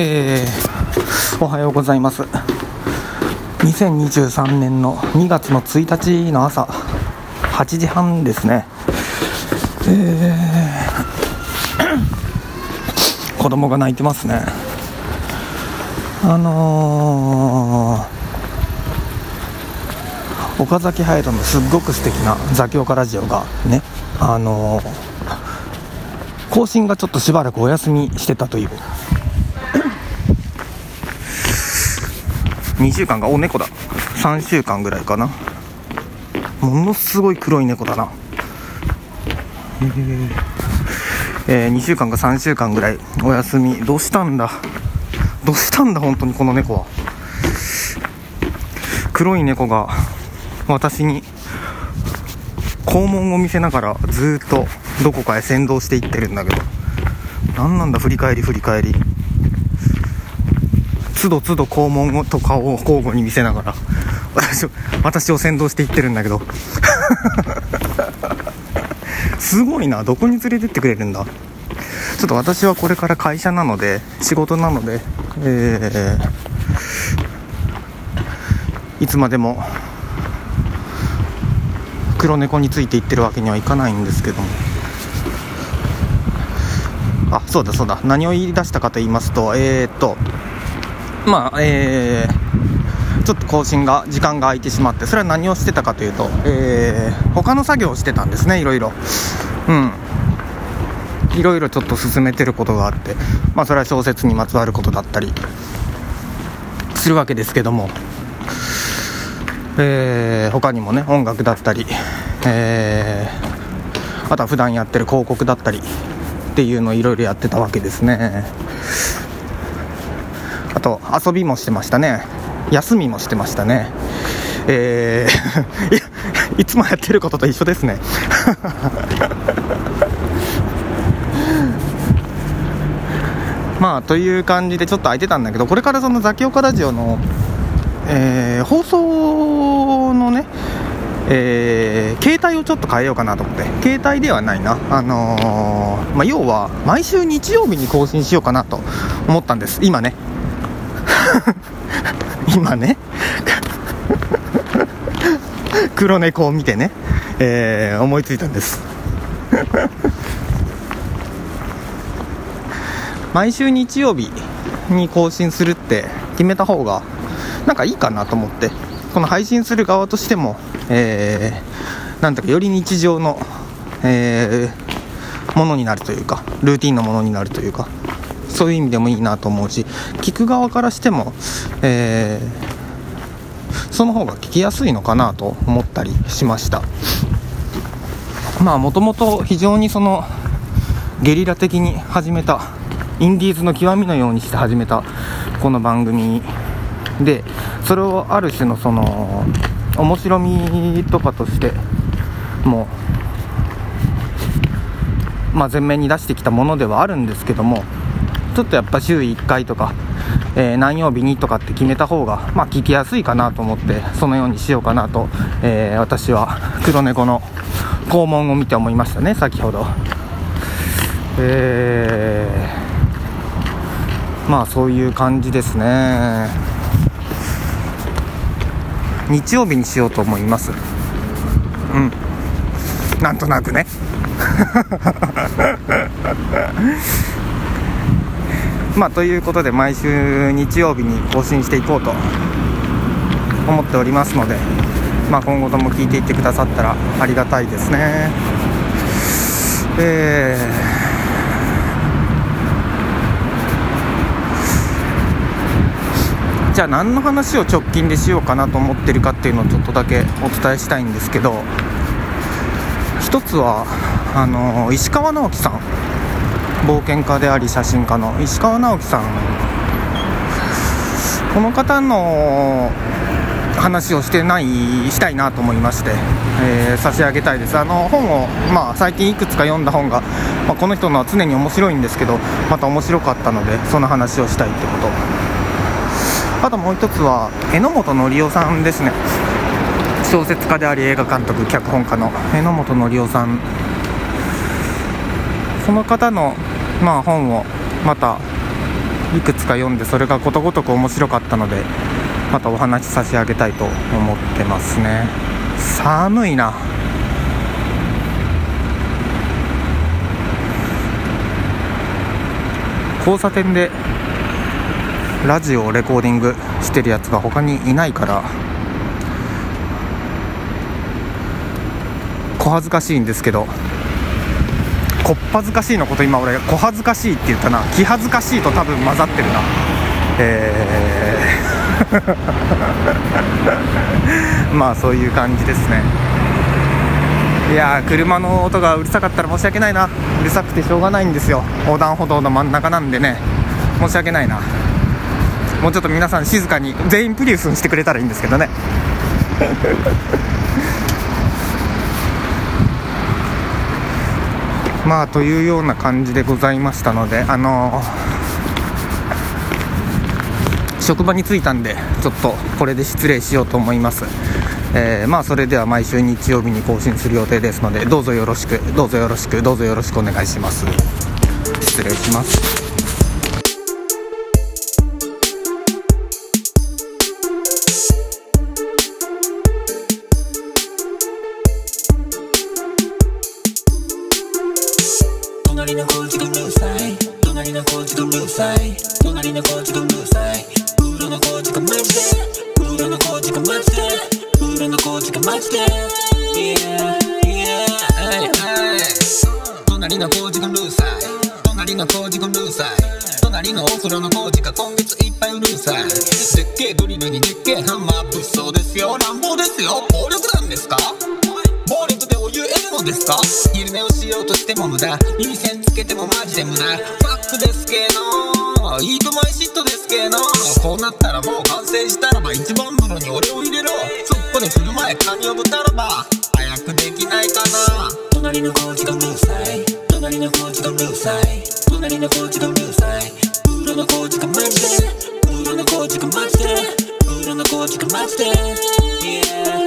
えー、おはようございます。2023年の2月の1日の朝8時半ですね。えー、子供が泣いてますね。あのー、岡崎隼人のすっごく素敵な座教科ラジオがねあのー、更新がちょっとしばらくお休みしてたという2週間がお猫だ。3週間ぐらいかな。ものすごい黒い猫だな。えー、2週間か3週間ぐらいお休み。どうしたんだ？どうしたんだ？本当にこの猫は。黒い猫が私に肛門を見せながらずっとどこかへ先導していってるんだけど。何なんだ？振り返り振り返り。つどつど肛門とかを交互に見せながら私を 私を先導していってるんだけど。すごいなどこに連れてってくれるんだ。ちょっと私はこれから会社なので仕事なので、えー、いつまでも黒猫についていってるわけにはいかないんですけども。あそうだそうだ。何を言い出したかと言いますとえー、っとまあえー、ちょっと更新が時間が空いてしまってそれは何をしてたかというと、えー、他の作業をしてたんですねいろいろ。うん。いろいろちょっと進めてることがあってまあそれは小説にまつわることだったりするわけですけども。えー、他にもね音楽だったり、えー、あとは普段やってる広告だったりっていうのをいろいろやってたわけですね。あと遊びもしてましたね。休みもしてましたね。えー いつもやってることと一緒ですね。まあという感じでちょっと空いてたんだけどこれからそのザキオカラジオの、えー、放送のねえー、携帯をちょっと変えようかなと思って。携帯ではないな、あのー、まあ、要は毎週日曜日に更新しようかなと思ったんです。今ね。今ね。黒猫を見てね、えー、思いついたんです。毎週日曜日に更新するって決めた方がなんかいいかなと思って。この配信する側としても、えー、なんだかより日常の、えー、ものになるというかルーティンのものになるというか。そういう意味でもいいなと思うし聞く側からしても、えー、その方が聞きやすいのかなと思ったりしました。まあもともと非常にそのゲリラ的に始めたインディーズの極みのようにして始めたこの番組でそれをある種のその面白みとかとしてもう、まあ、前面に出してきたものではあるんですけどもちょっとやっぱ週1回とか、えー、何曜日にとかって決めた方が、まあ、聞きやすいかなと思ってそのようにしようかなと、えー、私は黒猫の肛門を見て思いましたね先ほど。えー、まあそういう感じですね。日曜日にしようと思います。うん。なんとなくね。まあ、ということで毎週日曜日に更新していこうと思っておりますので、まあ、今後とも聞いていってくださったらありがたいですね。えー、じゃあ何の話を直近でしようかなと思ってるかっていうのをちょっとだけお伝えしたいんですけど一つはあの石川直樹さん冒険家であり写真家の石川直樹さん。この方の話をしてないしたいなと思いまして、えー、差し上げたいです。あの本を、まあ、最近いくつか読んだ本が、まあ、この人のは常に面白いんですけどまた面白かったのでその話をしたいってこと。あともう一つは榎本紀夫さんですね。小説家であり映画監督脚本家の榎本紀夫さん。その方のまあ、本をまたいくつか読んでそれがことごとく面白かったのでまたお話し差し上げたいと思ってますね。寒いな。交差点でラジオをレコーディングしてるやつが他にいないから小恥ずかしいんですけどこっぱずかしいのこと今俺小恥ずかしいって言ったな。気恥ずかしいと多分混ざってるな。えー。まあそういう感じですね。いやー車の音がうるさかったら申し訳ないな。うるさくてしょうがないんですよ。横断歩道の真ん中なんでね。申し訳ないな。もうちょっと皆さん静かに全員プリウスにしてくれたらいいんですけどね。まあというような感じでございましたのであのー、職場に着いたんでちょっとこれで失礼しようと思います。えー、まあそれでは毎週日曜日に更新する予定ですのでどうぞよろしくどうぞよろしくどうぞよろしくお願いします。失礼します。うるさい隣のコーチがうるさいプールのコーチがマジでプールのコーチがマジでプールのコーチがマジで Yeah Yeah はいはい隣のコーチがうるさい隣のコーチがうるさい隣のお風呂のコーチが今月いっぱいうるさいでっけえドリルにでっけえハンマー物騒ですよ乱暴ですよ暴力なんですかですか？昼寝をしようとしても無駄。耳栓つけてもマジで無駄。ファックですけど。 eat my shit ですけど。こうなったらもう完成したらば一番風呂に俺を入れろ。そこで振る舞えカニをぶたらば。早くできないかな。隣のコーチがうるさい隣のコーチがうるさい隣のコーチがうるさいプールのコーチがマジで。プールのコーチがマジで。プールのコーチがマジで。Yeah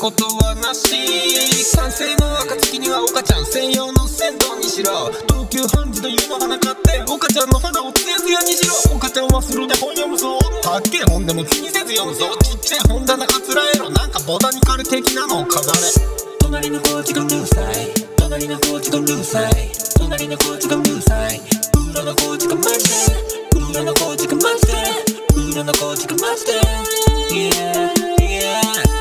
ことはなし賛成の暁には岡ちゃん専用の銭湯にしろ東急ハンズの湯のなかって岡ちゃんの肌をつやつやにしろ岡ちゃんはスルーで本読むぞたっけえ本でも気にせず読むぞちっちゃい本棚あつらえろなんかボタニカル的なのを飾れ隣のコーチがうるさい隣のコーチがうるさい隣のコーチがうるさい裏のコーチがマジで裏のコーチがマジで裏のコーチがマジで Yeah, yeah